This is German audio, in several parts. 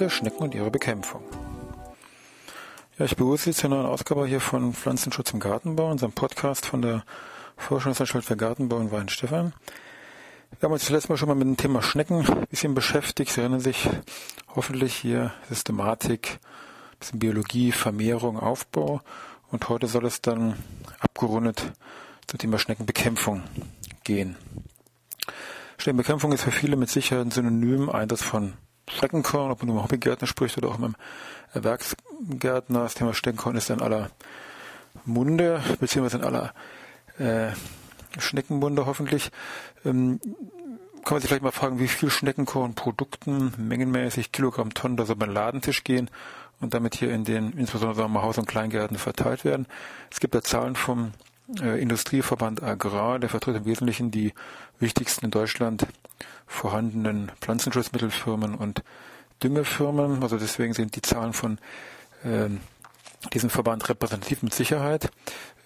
Heute Schnecken und ihre Bekämpfung. Ja, ich begrüße Sie zur neuen Ausgabe hier von Pflanzenschutz im Gartenbau, unserem Podcast von der Forschungsanstalt für Gartenbau in Weinstefan. Wir haben uns zuletzt Mal schon mal mit dem Thema Schnecken ein bisschen beschäftigt. Sie erinnern sich hoffentlich hier Systematik, bisschen Biologie, Vermehrung, Aufbau. Und heute soll es dann abgerundet zum Thema Schneckenbekämpfung gehen. Schneckenbekämpfung ist für viele mit Sicherheit ein Synonym, Einsatz von Steckenkorn, ob man nur Hobbygärtner spricht oder auch mit einem Werksgärtner. Das Thema Steckenkorn ist in aller Munde, beziehungsweise in aller äh, Schneckenmunde hoffentlich. Ähm, kann man sich vielleicht mal fragen, wie viel Schneckenkornprodukten mengenmäßig Kilogramm Tonnen da so beim Ladentisch gehen und damit hier in den, insbesondere sagen wir, Haus- und Kleingärten verteilt werden. Es gibt da Zahlen vom äh, Industrieverband Agrar, der vertritt im Wesentlichen die wichtigsten in Deutschland vorhandenen Pflanzenschutzmittelfirmen und Düngefirmen. Also deswegen sind die Zahlen von äh, diesem Verband repräsentativ mit Sicherheit.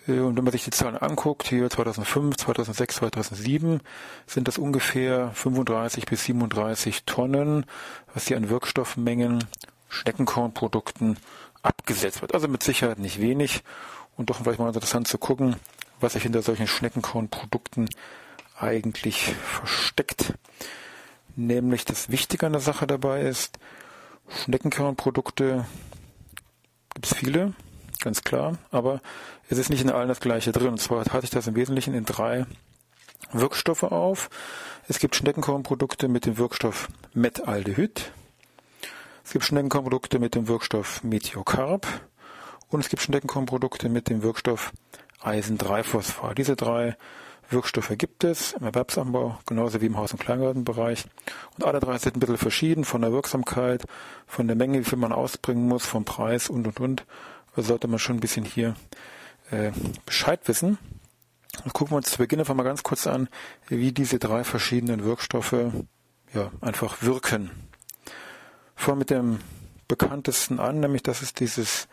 Äh, und wenn man sich die Zahlen anguckt, hier 2005, 2006, 2007, sind das ungefähr 35 bis 37 Tonnen, was hier an Wirkstoffmengen, Schneckenkornprodukten abgesetzt wird. Also mit Sicherheit nicht wenig und doch vielleicht mal interessant zu gucken, was sich hinter solchen Schneckenkornprodukten eigentlich versteckt. Nämlich das Wichtige an der Sache dabei ist, Schneckenkornprodukte gibt es viele, ganz klar, aber es ist nicht in allen das gleiche drin. Und zwar hatte ich das im Wesentlichen in drei Wirkstoffe auf. Es gibt Schneckenkornprodukte mit dem Wirkstoff Metaldehyd. Es gibt Schneckenkornprodukte mit dem Wirkstoff Metiocarb. Und es gibt Schneckenkornprodukte mit dem Wirkstoff Eisen-3-Phosphat. Diese drei Wirkstoffe gibt es im Erwerbsanbau, genauso wie im Haus- und Kleingartenbereich. Und alle drei sind ein bisschen verschieden von der Wirksamkeit, von der Menge, wie viel man ausbringen muss, vom Preis und, und, und. Also sollte man schon ein bisschen hier äh, Bescheid wissen. Und gucken wir uns zu Beginn einfach mal ganz kurz an, wie diese drei verschiedenen Wirkstoffe ja, einfach wirken. Vor mit dem bekanntesten an, nämlich das ist dieses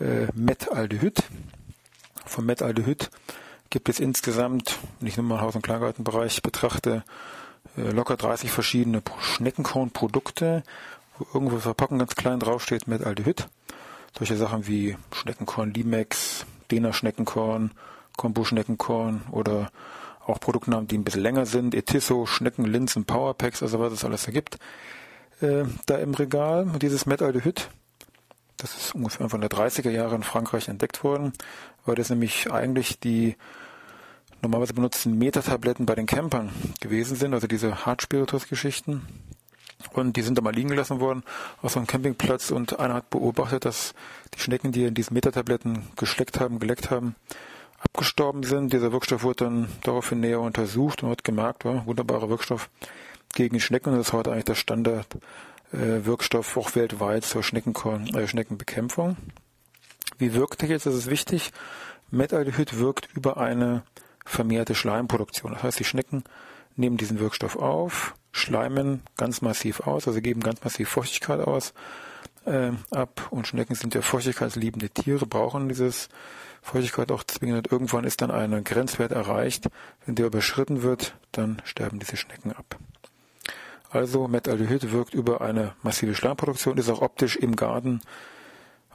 äh, Metaldehyd. Vom Metaldehyd gibt es insgesamt, wenn ich nur mal Haus- und Kleingartenbereich betrachte, äh, locker 30 verschiedene Schneckenkornprodukte, wo irgendwo Verpackung ganz klein draufsteht Metaldehyd. Solche Sachen wie Schneckenkorn Limex, Dena Schneckenkorn, Kombu Schneckenkorn oder auch Produktnamen, die ein bisschen länger sind, Etisso, Schnecken, Linsen, Powerpacks, also was es alles ergibt. Äh, da im Regal dieses Metaldehyd das ist ungefähr Anfang der 30er Jahre in Frankreich entdeckt worden, weil das nämlich eigentlich die normalerweise benutzten Metatabletten bei den Campern gewesen sind, also diese Hartspiritus-Geschichten. Und die sind da mal liegen gelassen worden auf so einem Campingplatz und einer hat beobachtet, dass die Schnecken, die in diesen Metatabletten geschleckt haben, geleckt haben, abgestorben sind. Dieser Wirkstoff wurde dann daraufhin näher untersucht und hat gemerkt, ja, wunderbarer Wirkstoff gegen Schnecken. Und das ist heute eigentlich der Standard Wirkstoff auch weltweit zur Schneckenkorn, äh, Schneckenbekämpfung. Wie wirkt er jetzt? Das ist wichtig. Metaldehyd wirkt über eine vermehrte Schleimproduktion. Das heißt, die Schnecken nehmen diesen Wirkstoff auf, schleimen ganz massiv aus, also geben ganz massiv Feuchtigkeit aus äh, ab. Und Schnecken sind ja feuchtigkeitsliebende Tiere, brauchen dieses Feuchtigkeit auch zwingend. Irgendwann ist dann ein Grenzwert erreicht. Wenn der überschritten wird, dann sterben diese Schnecken ab. Also Metaldehyd wirkt über eine massive Schleimproduktion, ist auch optisch im Garten,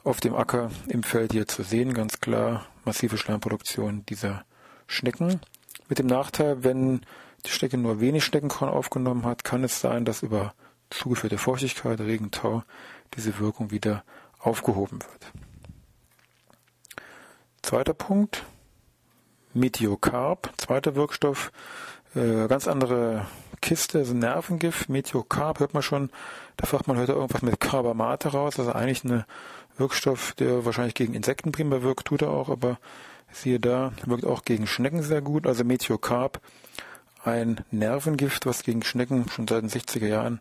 auf dem Acker, im Feld hier zu sehen, ganz klar massive Schleimproduktion dieser Schnecken. Mit dem Nachteil, wenn die Schnecke nur wenig Schneckenkorn aufgenommen hat, kann es sein, dass über zugeführte Feuchtigkeit, Regen, Tau diese Wirkung wieder aufgehoben wird. Zweiter Punkt, Metiocarb, zweiter Wirkstoff, äh, ganz andere Kiste, also Nervengift, Metiocarb, hört man schon, da fragt man heute irgendwas mit Carbamate raus, also eigentlich ein Wirkstoff, der wahrscheinlich gegen Insekten primär wirkt, tut er auch, aber siehe da, wirkt auch gegen Schnecken sehr gut, also Metiocarb, ein Nervengift, was gegen Schnecken schon seit den 60er Jahren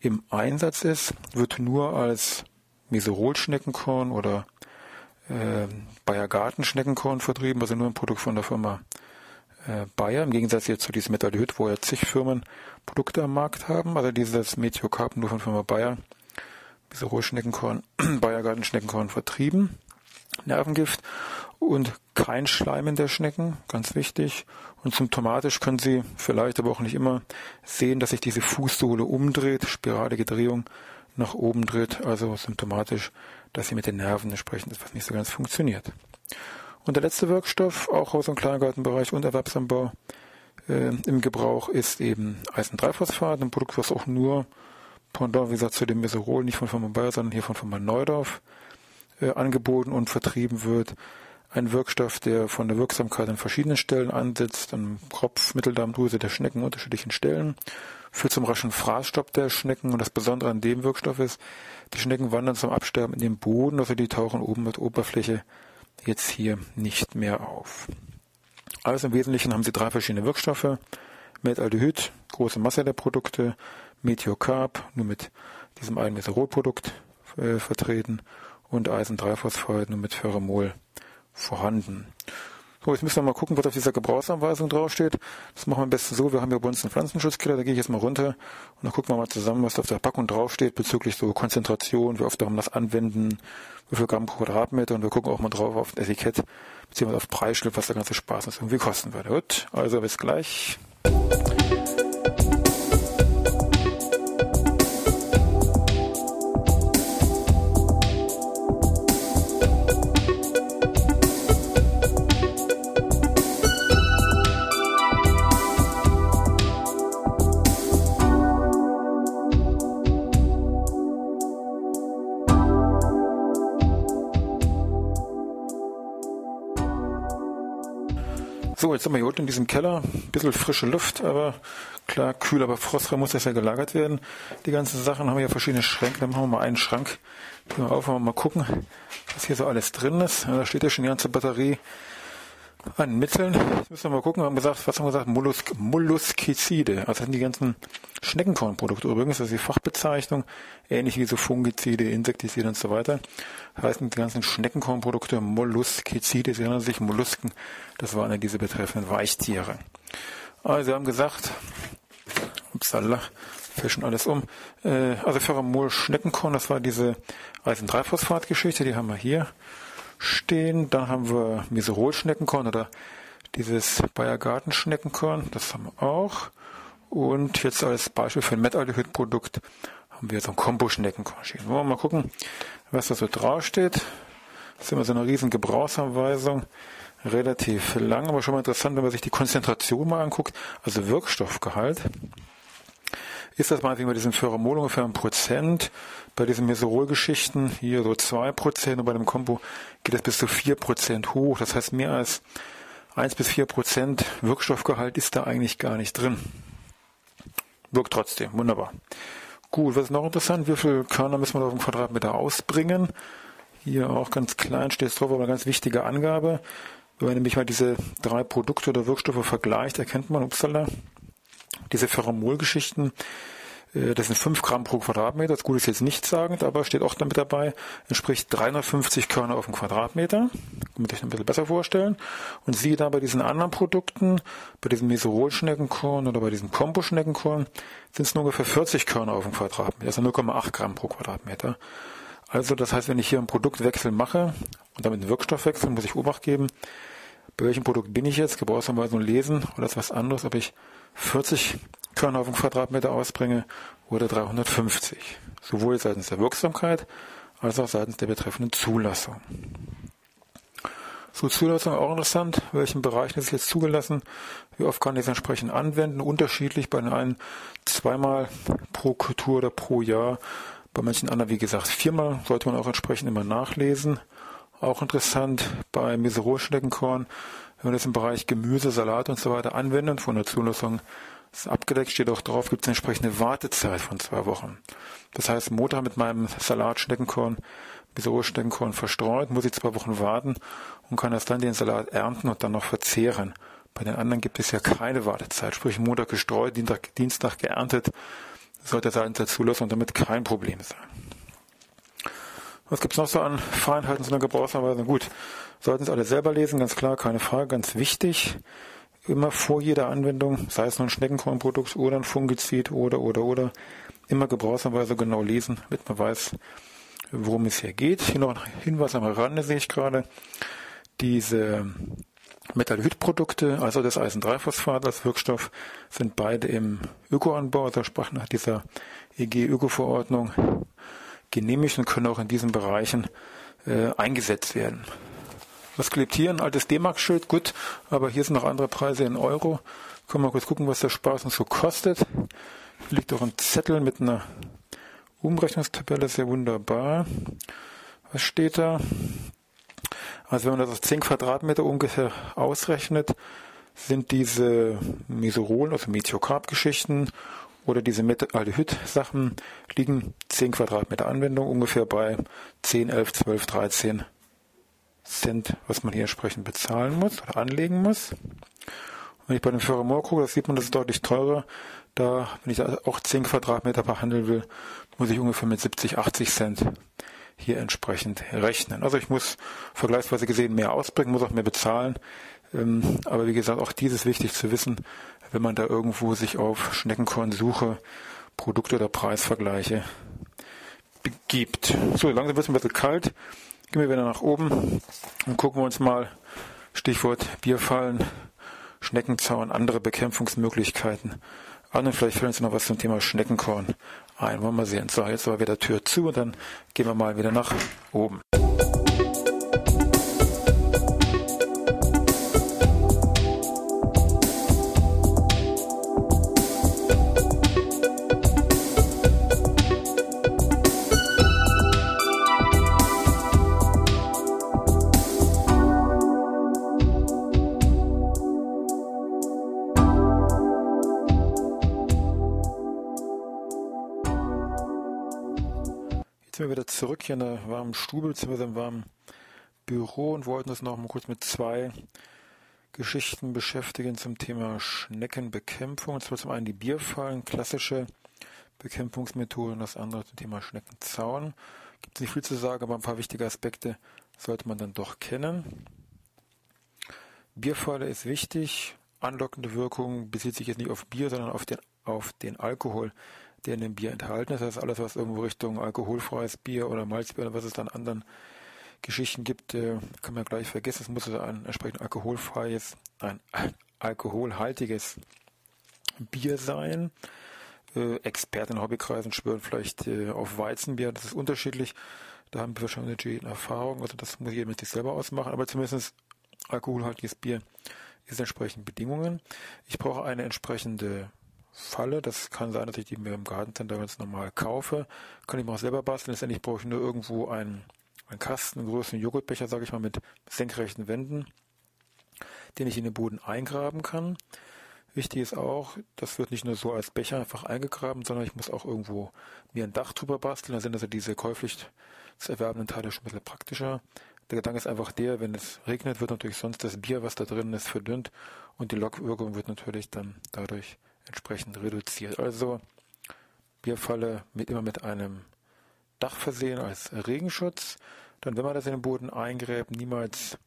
im Einsatz ist, wird nur als Meserol-Schneckenkorn oder äh, Bayer Garten-Schneckenkorn vertrieben, also nur ein Produkt von der Firma Bayer, im Gegensatz jetzt zu diesem Metallhyd, wo ja zig Firmen Produkte am Markt haben, also dieses Meteocarp nur von Firma Bayer, Meserol-Schneckenkorn, Bayer Garten-Schneckenkorn vertrieben. Nervengift und kein Schleim in der Schnecken, ganz wichtig. Und symptomatisch können Sie vielleicht, aber auch nicht immer, sehen, dass sich diese Fußsohle umdreht, spiralige Drehung nach oben dreht, also symptomatisch, dass sie mit den Nerven entsprechend etwas nicht so ganz funktioniert. Und der letzte Wirkstoff, auch Haus- und Kleingartenbereich und Erwerbsanbau äh, im Gebrauch, ist eben Eisen-3-Phosphat, ein Produkt, was auch nur Pendant, wie gesagt, zu dem Meserol, nicht von Firma Bayer, sondern hier von Firma Neudorf äh, angeboten und vertrieben wird. Ein Wirkstoff, der von der Wirksamkeit an verschiedenen Stellen ansetzt, am Kopf, Mitteldarmdrüse der Schnecken unterschiedlichen Stellen, führt zum raschen Fraßstopp der Schnecken und das Besondere an dem Wirkstoff ist, die Schnecken wandern zum Absterben in den Boden, also die tauchen oben mit Oberfläche jetzt hier nicht mehr auf. Also im Wesentlichen haben sie drei verschiedene Wirkstoffe. Metaldehyd, große Masse der Produkte, Meteocarb, nur mit diesem einen Meserolprodukt äh, vertreten und Eisen-3-Phosphat nur mit Pheromol vorhanden. So, jetzt müssen wir mal gucken, was auf dieser Gebrauchsanweisung draufsteht. Das machen wir am besten so. Wir haben hier bei uns einen Pflanzenschutzkiller, da gehe ich jetzt mal runter und dann gucken wir mal zusammen, was auf der Packung draufsteht bezüglich so Konzentration, wie oft darum das anwenden, wie viel Gramm pro Quadratmeter und wir gucken auch mal drauf auf das Etikett, beziehungsweise auf Preisschild, was der ganze Spaß uns irgendwie kosten würde. Gut, also bis gleich. So, jetzt sind wir hier unten in diesem Keller. Ein bisschen frische Luft, aber klar, kühl, aber frostfrei muss das ja gelagert werden. Die ganzen Sachen haben wir ja verschiedene Schränke. Dann machen wir mal einen Schrank. Gehen wir auf, mal gucken, was hier so alles drin ist. Da steht ja schon die ganze Batterie an Mitteln. Jetzt müssen wir mal gucken. Wir haben gesagt, was haben wir gesagt? Mollusk, Molluskizide. Also das sind die ganzen Schneckenkornprodukte übrigens. Das ist die Fachbezeichnung. Ähnlich wie so Fungizide, Insektizide und so weiter. Das heißen die ganzen Schneckenkornprodukte Molluskizide. Sie erinnern sich, Mollusken. Das waren ja diese betreffenden Weichtiere. Also wir haben gesagt, upsala, fischen alles um. Äh, also Pheromol Schneckenkorn, das war diese Eisen-3-Phosphat-Geschichte, die haben wir hier stehen. Dann haben wir Meserol-Schneckenkorn oder dieses Bayer Garten-Schneckenkorn, das haben wir auch. Und jetzt als Beispiel für ein Metaldehyd-Produkt haben wir so ein Kombo-Schneckenkorn stehen. Wollen wir mal gucken, was da so draufsteht. Das ist immer so eine riesen Gebrauchsanweisung. Relativ lang, aber schon mal interessant, wenn man sich die Konzentration mal anguckt, also Wirkstoffgehalt ist das meinetwegen bei diesem Pheromol ungefähr ein Prozent. Bei diesen Meserol-Geschichten hier so zwei Prozent und bei dem Kombo geht es bis zu vier Prozent hoch. Das heißt, mehr als eins bis vier Prozent Wirkstoffgehalt ist da eigentlich gar nicht drin. Wirkt trotzdem, wunderbar. Gut, was ist noch interessant? Wie viel Körner müssen wir auf dem Quadratmeter ausbringen? Hier auch ganz klein steht es drauf, aber eine ganz wichtige Angabe. Wenn man nämlich mal diese drei Produkte oder Wirkstoffe vergleicht, erkennt man, upsala, diese Pheromol-Geschichten, das sind 5 Gramm pro Quadratmeter, das Gute ist jetzt nicht sagend, aber steht auch damit dabei, entspricht 350 Körner auf dem Quadratmeter, damit ich ein bisschen besser vorstellen. Und siehe da bei diesen anderen Produkten, bei diesem Meserol-Schneckenkorn oder bei diesem Kombo-Schneckenkorn, sind es nur ungefähr 40 Körner auf dem Quadratmeter, also 0,8 Gramm pro Quadratmeter. Also das heißt, wenn ich hier einen Produktwechsel mache und damit einen Wirkstoffwechsel, muss ich Obacht geben, bei welchem Produkt bin ich jetzt, Gebrauchsanweisung lesen oder ist was anderes, ob ich 40 Körner auf den Quadratmeter ausbringe oder 350. Sowohl seitens der Wirksamkeit als auch seitens der betreffenden Zulassung. So, Zulassung auch interessant. Welchen Bereichen ist jetzt zugelassen? Wie oft kann ich es entsprechend anwenden? Unterschiedlich bei den einen zweimal pro Kultur oder pro Jahr. Bei manchen anderen, wie gesagt, viermal. Sollte man auch entsprechend immer nachlesen. Auch interessant bei Meserolschneckenkorn wenn wir das im Bereich Gemüse, Salat und so weiter anwenden, von der Zulassung ist abgedeckt, steht auch drauf, gibt es eine entsprechende Wartezeit von zwei Wochen. Das heißt, Motor mit meinem Salat Schneckenkorn, Schneckenkorn verstreut, muss ich zwei Wochen warten und kann erst dann den Salat ernten und dann noch verzehren. Bei den anderen gibt es ja keine Wartezeit, sprich Montag gestreut, Dienstag, Dienstag geerntet, sollte der Zulassung damit kein Problem sein. Was gibt's noch so an Feinheiten zu einer Gebrauchsanweisung? Gut, sollten Sie alle selber lesen, ganz klar, keine Frage, ganz wichtig. Immer vor jeder Anwendung, sei es nun ein Schneckenkornprodukt oder ein Fungizid oder, oder, oder, immer Gebrauchsanweisung genau lesen, damit man weiß, worum es hier geht. Hier noch ein Hinweis am Rande sehe ich gerade. Diese Metallhydprodukte, also das Eisen-3-Phosphat als Wirkstoff, sind beide im Ökoanbau, also sprach nach dieser EG-Öko-Verordnung genehmigt und können auch in diesen Bereichen äh, eingesetzt werden. Was klebt hier? Ein altes D-Mark-Schild, gut, aber hier sind noch andere Preise in Euro. Können wir kurz gucken, was der Spaß uns so kostet. Hier liegt auch ein Zettel mit einer Umrechnungstabelle, sehr wunderbar. Was steht da? Also wenn man das auf 10 Quadratmeter ungefähr ausrechnet, sind diese Mesorol, also Methiocarb-Geschichten oder diese Aldehyd-Sachen liegen 10 Quadratmeter Anwendung ungefähr bei 10, 11, 12, 13 Cent, was man hier entsprechend bezahlen muss oder anlegen muss. wenn ich bei dem Ferromor gucke, das sieht man, das ist deutlich teurer. Da, wenn ich auch 10 Quadratmeter behandeln will, muss ich ungefähr mit 70, 80 Cent hier entsprechend rechnen. Also ich muss vergleichsweise gesehen mehr ausbringen, muss auch mehr bezahlen. Ähm, aber wie gesagt, auch dies ist wichtig zu wissen, wenn man da irgendwo sich auf Schneckenkornsuche, Produkte oder Preisvergleiche begibt. So, langsam wird es ein bisschen kalt. Gehen wir wieder nach oben und gucken wir uns mal Stichwort Bierfallen, Schneckenzaun, andere Bekämpfungsmöglichkeiten an und vielleicht fällt uns noch was zum Thema Schneckenkorn ein. Wollen wir mal sehen. So, jetzt war wieder Tür zu und dann gehen wir mal wieder nach oben. Zurück hier in der warmen Stube bzw. im warmen Büro und wollten uns noch mal kurz mit zwei Geschichten beschäftigen zum Thema Schneckenbekämpfung. Und zwar zum einen die Bierfallen, klassische Bekämpfungsmethoden, und das andere zum Thema Schneckenzaun. Gibt es nicht viel zu sagen, aber ein paar wichtige Aspekte sollte man dann doch kennen. Bierfalle ist wichtig. Anlockende Wirkung bezieht sich jetzt nicht auf Bier, sondern auf den, auf den Alkohol, der in dem Bier enthalten ist. Das heißt, alles, was irgendwo Richtung alkoholfreies Bier oder Malzbier oder was es dann anderen Geschichten gibt, äh, kann man gleich vergessen. Es muss also ein entsprechend alkoholfreies, ein alkoholhaltiges Bier sein. Äh, Experten in Hobbykreisen schwören vielleicht äh, auf Weizenbier. Das ist unterschiedlich. Da haben wir wahrscheinlich eine Erfahrung. Also das muss jeder mit sich selber ausmachen. Aber zumindest alkoholhaltiges Bier ist entsprechend Bedingungen. Ich brauche eine entsprechende Falle. Das kann sein, dass ich die mir im Gartencenter ganz normal kaufe. Kann ich mir auch selber basteln. Letztendlich brauche ich nur irgendwo einen, einen Kasten, einen großen Joghurtbecher, sage ich mal, mit senkrechten Wänden, den ich in den Boden eingraben kann. Wichtig ist auch, das wird nicht nur so als Becher einfach eingegraben, sondern ich muss auch irgendwo mir ein Dach drüber basteln. Da sind also diese käuflich zu erwerbenden Teile schon ein bisschen praktischer. Der Gedanke ist einfach der, wenn es regnet, wird natürlich sonst das Bier, was da drin ist, verdünnt und die Lockwirkung wird natürlich dann dadurch entsprechend reduziert. Also Bierfalle mit, immer mit einem Dach versehen als Regenschutz. Dann, wenn man das in den Boden eingräbt, niemals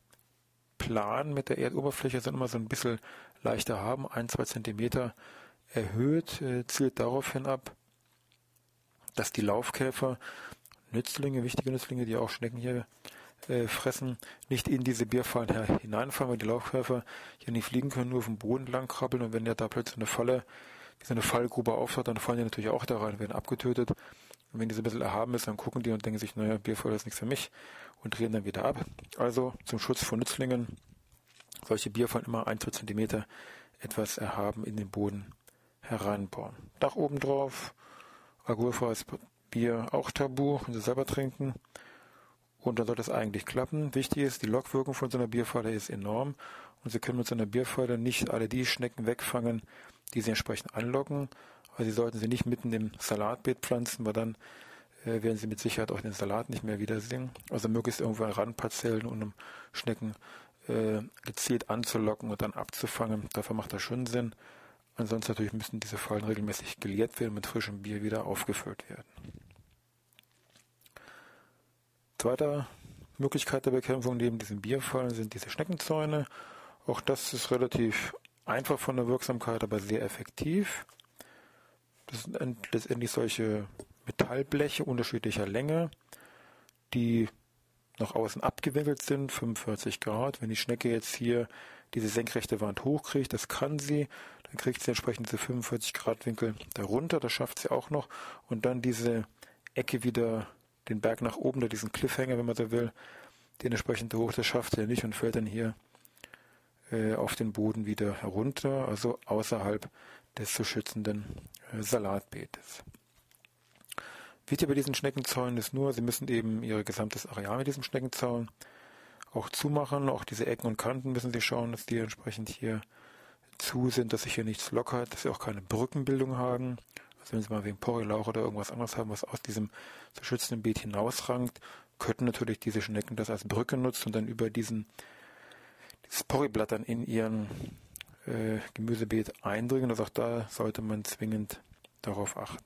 plan mit der Erdoberfläche, sondern immer so ein bisschen leichter haben, ein, zwei Zentimeter erhöht, äh, zielt daraufhin ab, dass die Laufkäfer, Nützlinge, wichtige Nützlinge, die auch Schnecken hier äh, fressen, nicht in diese Bierfallen hineinfallen, weil die Laufkäfer hier nicht fliegen können, nur auf dem Boden lang krabbeln und wenn der da plötzlich eine Falle, diese eine Fallgrube auftaucht, dann fallen die natürlich auch da rein, werden abgetötet. Und wenn diese ein bisschen erhaben ist, dann gucken die und denken sich, naja, Bierfall ist nichts für mich und drehen dann wieder ab. Also zum Schutz von Nützlingen solche Bierfallen immer ein, zwei Zentimeter etwas erhaben in den Boden hereinbauen. Dach oben drauf, alkoholfreies Bier auch tabu, können Sie selber trinken. Und dann sollte es eigentlich klappen. Wichtig ist, die Lockwirkung von so einer Bierfalle ist enorm. Und Sie können mit so einer Bierfalle nicht alle die Schnecken wegfangen, die Sie entsprechend anlocken. Also Sie sollten sie nicht mitten im Salatbeet pflanzen, weil dann äh, werden Sie mit Sicherheit auch den Salat nicht mehr wiedersehen. Also möglichst irgendwo an Randparzellen und um Schnecken äh, gezielt anzulocken und dann abzufangen. Dafür macht das schon Sinn. Ansonsten natürlich müssen diese Fallen regelmäßig geleert werden, mit frischem Bier wieder aufgefüllt werden. Zweite Möglichkeit der Bekämpfung neben diesen Bierfallen sind diese Schneckenzäune. Auch das ist relativ einfach von der Wirksamkeit, aber sehr effektiv. Das sind letztendlich solche Metallbleche unterschiedlicher Länge, die nach außen abgewickelt sind, 45 Grad. Wenn die Schnecke jetzt hier diese senkrechte Wand hochkriegt, das kann sie, dann kriegt sie entsprechend diese 45 Grad Winkel darunter, das schafft sie auch noch. Und dann diese Ecke wieder, den Berg nach oben, oder diesen Cliffhanger, wenn man so will, den entsprechend hoch, das schafft er nicht und fällt dann hier äh, auf den Boden wieder herunter, also außerhalb des zu schützenden äh, Salatbeetes. Wichtig bei diesen Schneckenzäunen ist nur, Sie müssen eben Ihr gesamtes Areal mit diesem Schneckenzaun auch zumachen. Auch diese Ecken und Kanten müssen Sie schauen, dass die entsprechend hier zu sind, dass sich hier nichts lockert, dass Sie auch keine Brückenbildung haben. Also wenn Sie mal wegen Porrelauch oder irgendwas anderes haben, was aus diesem zu schützenden Beet hinausrankt, könnten natürlich diese Schnecken das als Brücke nutzen und dann über diesen dieses Porriblatt dann in ihren äh, Gemüsebeet eindringen. Also auch da sollte man zwingend darauf achten.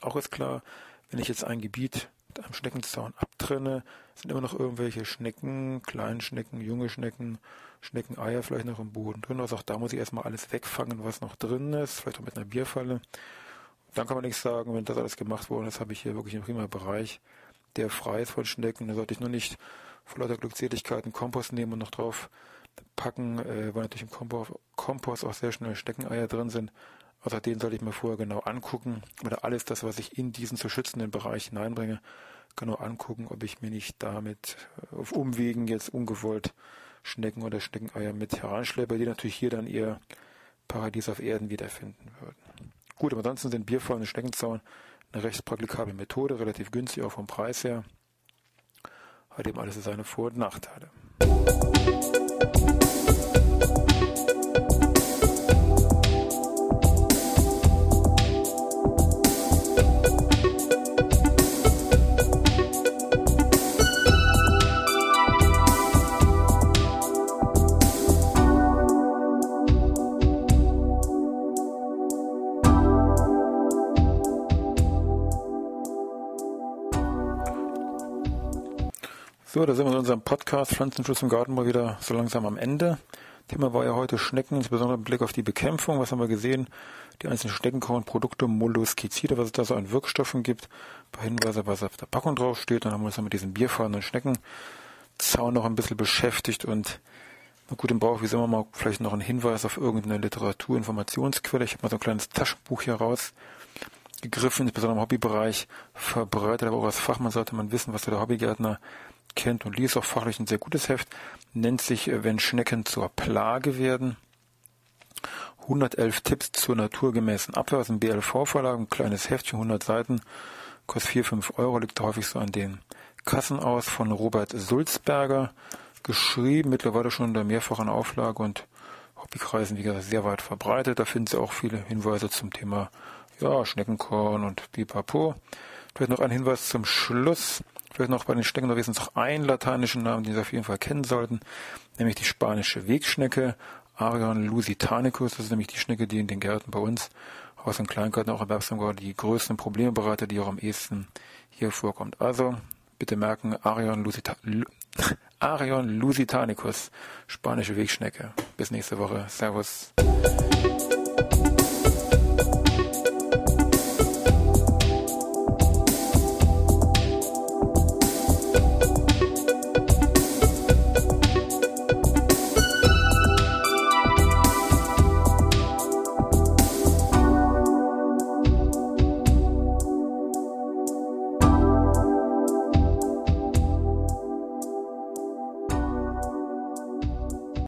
Auch ist klar, wenn ich jetzt ein Gebiet mit einem Schneckenzaun abtrenne, sind immer noch irgendwelche Schnecken, Kleinschnecken, junge Schnecken, Schneckeneier vielleicht noch im Boden drin. Also auch da muss ich erstmal alles wegfangen, was noch drin ist, vielleicht auch mit einer Bierfalle. Dann kann man nichts sagen, wenn das alles gemacht worden ist, habe ich hier wirklich einen prima Bereich, der frei ist von Schnecken. Da sollte ich nur nicht vor lauter Glückseligkeiten Kompost nehmen und noch drauf packen, äh, weil natürlich im Kompost auch sehr schnell Schneckeneier drin sind. Also den sollte ich mir vorher genau angucken oder alles das, was ich in diesen zu schützenden Bereich hineinbringe, genau angucken, ob ich mir nicht damit äh, auf Umwegen jetzt ungewollt Schnecken oder Schneckeneier mit heranschleppe, die natürlich hier dann ihr Paradies auf Erden wiederfinden würden. Gut, aber ansonsten sind Bierfallen und Schneckenzaun eine recht praktikable Methode, relativ günstig auch vom Preis her. Hat eben alles seine Vor- und Nachteile. So, da sind wir in unserem Podcast Pflanzenschutz im Garten mal wieder so langsam am Ende. Thema war ja heute Schnecken, insbesondere mit Blick auf die Bekämpfung. Was haben wir gesehen? Die einzelnen Schneckenkornprodukte, Molluskizide, was es da so an Wirkstoffen gibt. Ein paar Hinweise, was auf der Packung draufsteht. Dann haben wir uns dann mit diesen bierfahrenden Schneckenzaun noch ein bisschen beschäftigt und na gut, im Bauch, wie sind wir mal vielleicht noch einen Hinweis auf irgendeine Literaturinformationsquelle. Ich habe mal so ein kleines Taschenbuch hier rausgegriffen, insbesondere im Hobbybereich verbreitet, aber auch als Fachmann sollte man wissen, was der Hobbygärtner kennt und liest auch fachlich ein sehr gutes Heft, nennt sich äh, Wenn Schnecken zur Plage werden. 111 Tipps zur naturgemäßen Abwehr aus dem BLV-Verlag, ein kleines Heftchen, 100 Seiten, kostet 4, 5 Euro, liegt häufig so an den Kassen aus von Robert Sulzberger, geschrieben, mittlerweile schon in der mehrfachen Auflage und Hobbykreisen, wie gesagt, sehr weit verbreitet. Da finden Sie auch viele Hinweise zum Thema ja, Schneckenkorn und Pipapo. Vielleicht noch ein Hinweis zum Schluss. Vielleicht noch bei den Schnecken noch wenigstens noch einen lateinischen Namen, den Sie auf jeden Fall kennen sollten, nämlich die spanische Wegschnecke, Arion lusitanicus. Das ist nämlich die Schnecke, die in den Gärten bei uns, Haus- und Kleingärten, auch Erwerbsangard, die größten Probleme bereitet, die auch am ehesten hier vorkommt. Also, bitte merken, Arion, Lusita Arion lusitanicus, spanische Wegschnecke. Bis nächste Woche. Servus.